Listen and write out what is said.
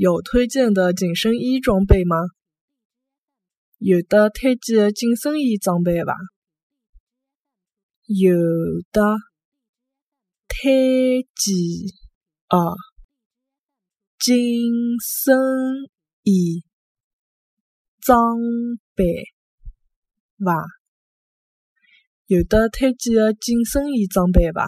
有推荐的紧身衣装备吗？有的推荐的紧身衣装备伐？有的推荐啊，紧身衣装备伐？有的推荐的紧身衣装备伐？